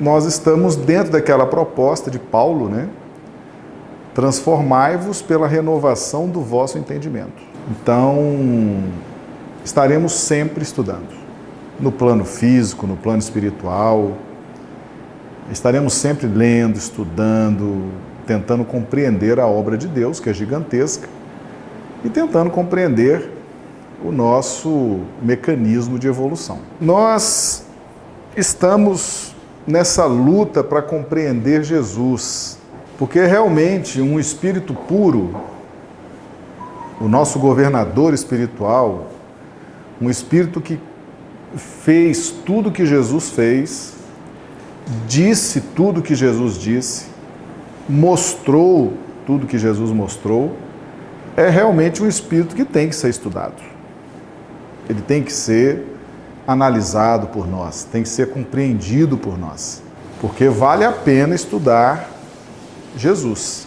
nós estamos dentro daquela proposta de Paulo, né? Transformai-vos pela renovação do vosso entendimento. Então, estaremos sempre estudando, no plano físico, no plano espiritual. Estaremos sempre lendo, estudando, tentando compreender a obra de Deus, que é gigantesca, e tentando compreender o nosso mecanismo de evolução. Nós estamos nessa luta para compreender Jesus, porque realmente um espírito puro, o nosso governador espiritual, um espírito que fez tudo que Jesus fez, disse tudo que Jesus disse, mostrou tudo que Jesus mostrou, é realmente um espírito que tem que ser estudado. Ele tem que ser analisado por nós, tem que ser compreendido por nós. Porque vale a pena estudar Jesus.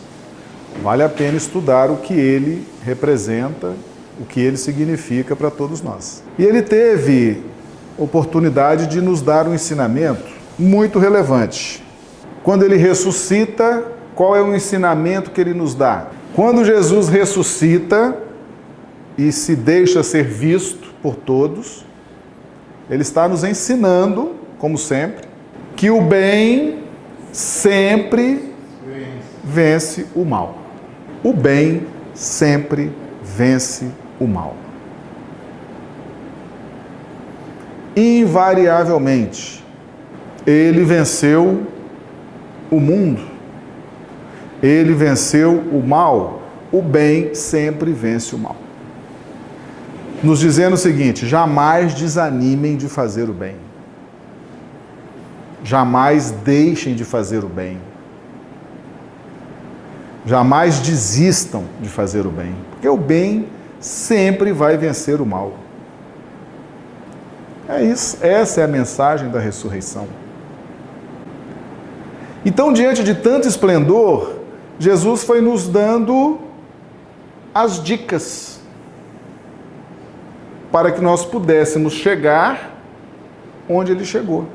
Vale a pena estudar o que ele representa, o que ele significa para todos nós. E ele teve oportunidade de nos dar um ensinamento muito relevante. Quando ele ressuscita, qual é o ensinamento que ele nos dá? Quando Jesus ressuscita e se deixa ser visto, por todos. Ele está nos ensinando, como sempre, que o bem sempre vence o mal. O bem sempre vence o mal. Invariavelmente, ele venceu o mundo, ele venceu o mal, o bem sempre vence o mal nos dizendo o seguinte: jamais desanimem de fazer o bem. Jamais deixem de fazer o bem. Jamais desistam de fazer o bem, porque o bem sempre vai vencer o mal. É isso, essa é a mensagem da ressurreição. Então, diante de tanto esplendor, Jesus foi nos dando as dicas para que nós pudéssemos chegar onde ele chegou.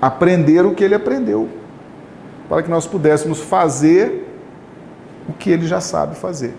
Aprender o que ele aprendeu, para que nós pudéssemos fazer o que ele já sabe fazer.